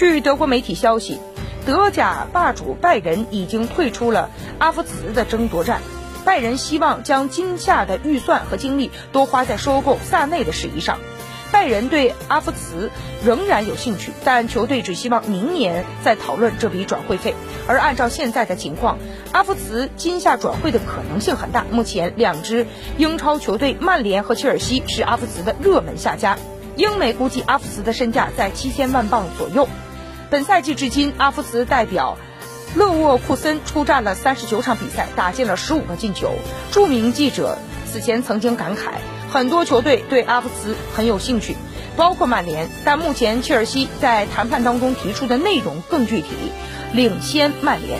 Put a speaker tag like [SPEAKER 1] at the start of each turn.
[SPEAKER 1] 据德国媒体消息，德甲霸主拜仁已经退出了阿夫茨的争夺战。拜仁希望将今夏的预算和精力多花在收购萨内的事宜上。拜仁对阿夫茨仍然有兴趣，但球队只希望明年再讨论这笔转会费。而按照现在的情况，阿夫茨今夏转会的可能性很大。目前，两支英超球队曼联和切尔西是阿夫茨的热门下家。英媒估计阿夫茨的身价在七千万镑左右。本赛季至今，阿夫茨代表勒沃库森出战了三十九场比赛，打进了十五个进球。著名记者此前曾经感慨。很多球队对阿夫茨很有兴趣，包括曼联，但目前切尔西在谈判当中提出的内容更具体，领先曼联。